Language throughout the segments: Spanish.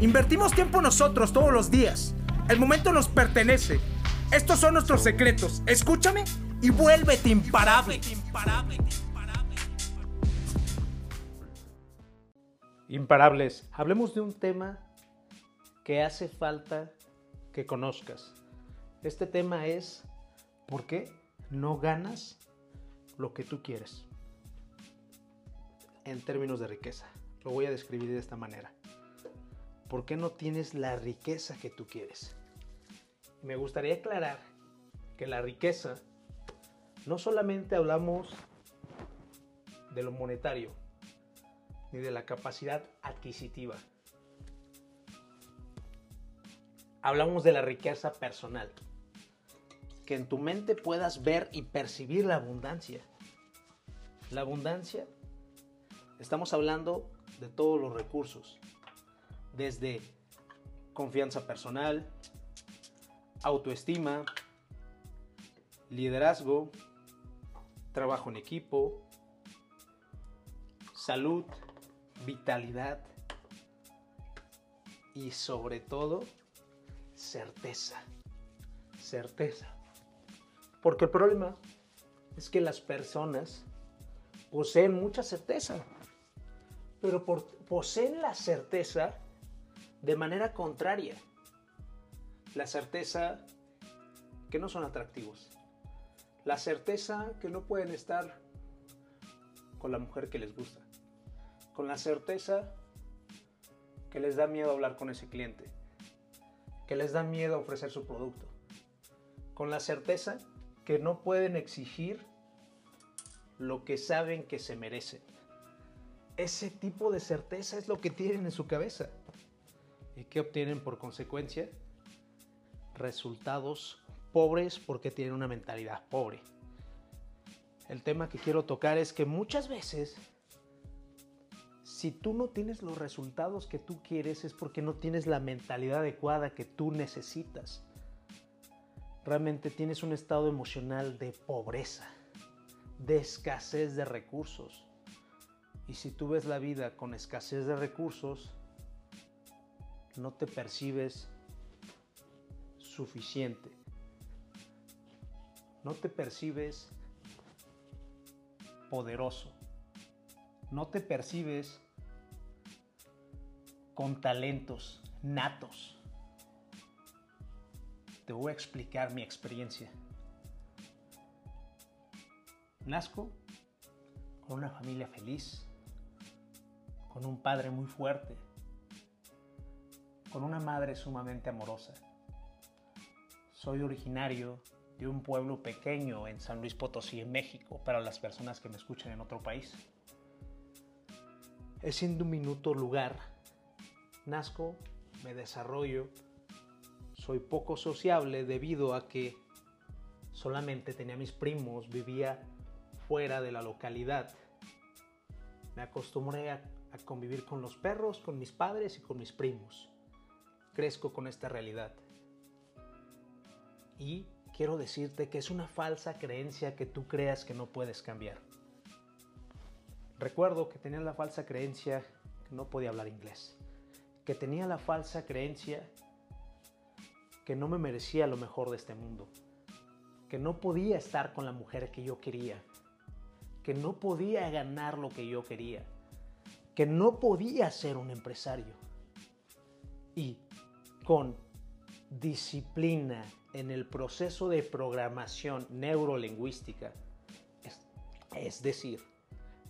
Invertimos tiempo nosotros todos los días. El momento nos pertenece. Estos son nuestros secretos. Escúchame y vuélvete imparable. Imparables, hablemos de un tema que hace falta que conozcas. Este tema es ¿por qué no ganas lo que tú quieres? En términos de riqueza. Lo voy a describir de esta manera. ¿Por qué no tienes la riqueza que tú quieres? Me gustaría aclarar que la riqueza no solamente hablamos de lo monetario ni de la capacidad adquisitiva. Hablamos de la riqueza personal que en tu mente puedas ver y percibir la abundancia. La abundancia, estamos hablando de todos los recursos, desde confianza personal, autoestima, liderazgo, trabajo en equipo, salud, vitalidad y sobre todo certeza. Certeza. Porque el problema es que las personas poseen mucha certeza, pero poseen la certeza de manera contraria. La certeza que no son atractivos. La certeza que no pueden estar con la mujer que les gusta. Con la certeza que les da miedo hablar con ese cliente. Que les da miedo ofrecer su producto. Con la certeza que no pueden exigir lo que saben que se merecen. Ese tipo de certeza es lo que tienen en su cabeza. ¿Y qué obtienen por consecuencia? Resultados pobres porque tienen una mentalidad pobre. El tema que quiero tocar es que muchas veces, si tú no tienes los resultados que tú quieres, es porque no tienes la mentalidad adecuada que tú necesitas realmente tienes un estado emocional de pobreza, de escasez de recursos. Y si tú ves la vida con escasez de recursos, no te percibes suficiente. No te percibes poderoso. No te percibes con talentos natos te voy a explicar mi experiencia. Nazco con una familia feliz, con un padre muy fuerte, con una madre sumamente amorosa. Soy originario de un pueblo pequeño en San Luis Potosí, en México, para las personas que me escuchan en otro país. Es un diminuto lugar. Nazco, me desarrollo, soy poco sociable debido a que solamente tenía mis primos, vivía fuera de la localidad. Me acostumbré a, convivir con los perros, con mis padres y con mis primos. Crezco con esta realidad. Y quiero decirte que es una falsa creencia que tú creas que no puedes cambiar. Recuerdo que tenía la falsa creencia que no podía hablar inglés, que tenía la falsa creencia que no me merecía lo mejor de este mundo, que no podía estar con la mujer que yo quería, que no podía ganar lo que yo quería, que no podía ser un empresario. Y con disciplina en el proceso de programación neurolingüística, es, decir,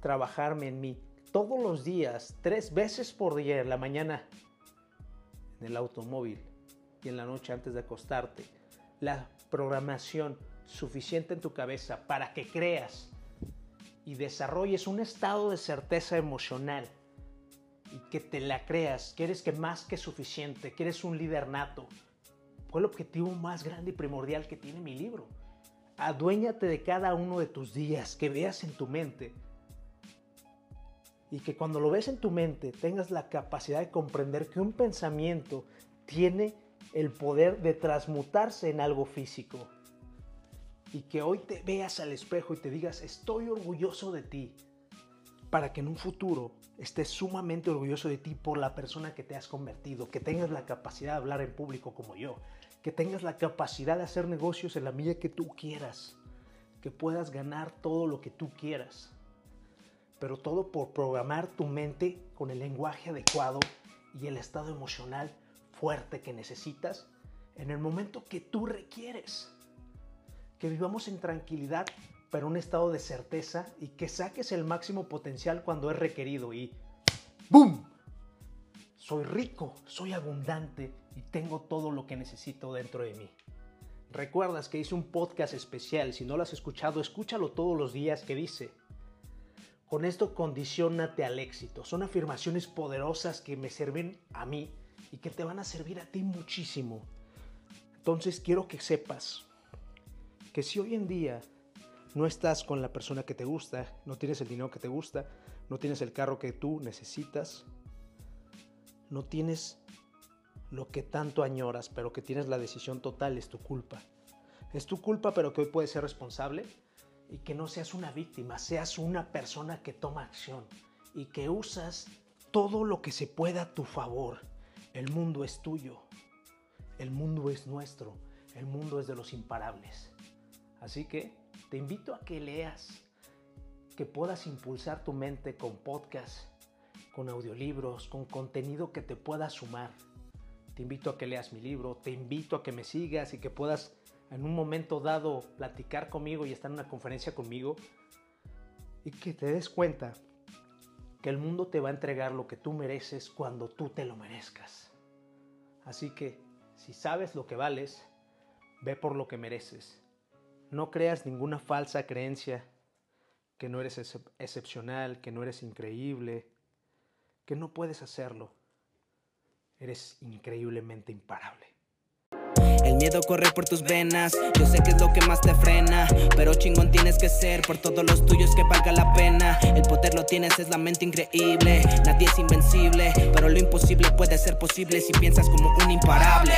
trabajarme en mí todos los días, tres veces por día, en la mañana, en el automóvil, y en la noche antes de acostarte. La programación suficiente en tu cabeza para que creas y desarrolles un estado de certeza emocional y que te la creas, que eres que más que suficiente, que eres un líder nato. Fue el objetivo más grande y primordial que tiene mi libro. Aduéñate de cada uno de tus días, que veas en tu mente. Y que cuando lo ves en tu mente tengas la capacidad de comprender que un pensamiento tiene el poder de transmutarse en algo físico. Y que hoy te veas al espejo y te digas, estoy orgulloso de ti. Para que en un futuro estés sumamente orgulloso de ti por la persona que te has convertido, que tengas la capacidad de hablar en público como yo, que tengas la capacidad de hacer negocios en la medida que tú quieras, que puedas ganar todo lo que tú quieras, pero todo por programar tu mente con el lenguaje adecuado y el estado emocional fuerte que necesitas en el momento que tú requieres. Que vivamos en tranquilidad, pero un estado de certeza y que saques el máximo potencial cuando es requerido y ¡boom! Soy rico, soy abundante y tengo todo lo que necesito dentro de mí. Recuerdas que hice un podcast especial, si no lo has escuchado, escúchalo todos los días que dice, con esto condicionate al éxito. Son afirmaciones poderosas que me sirven a mí y que te van a servir a ti muchísimo. Entonces quiero que sepas que si hoy en día no estás con la persona que te gusta, no tienes el dinero que te gusta, no tienes el carro que tú necesitas, no tienes lo que tanto añoras, pero que tienes la decisión total, es tu culpa. Es tu culpa, pero que hoy puedes ser responsable y que no seas una víctima, seas una persona que toma acción y que usas todo lo que se pueda a tu favor. El mundo es tuyo, el mundo es nuestro, el mundo es de los imparables. Así que te invito a que leas, que puedas impulsar tu mente con podcasts, con audiolibros, con contenido que te pueda sumar. Te invito a que leas mi libro, te invito a que me sigas y que puedas en un momento dado platicar conmigo y estar en una conferencia conmigo y que te des cuenta que el mundo te va a entregar lo que tú mereces cuando tú te lo merezcas. Así que si sabes lo que vales, ve por lo que mereces. No creas ninguna falsa creencia que no eres excepcional, que no eres increíble, que no puedes hacerlo. Eres increíblemente imparable. El miedo corre por tus venas, yo sé que es lo que más te frena, pero chingón tienes que ser por todos los tuyos que valga la pena. El poder lo tienes, es la mente increíble, nadie es invencible, pero lo imposible puede ser posible si piensas como un imparable.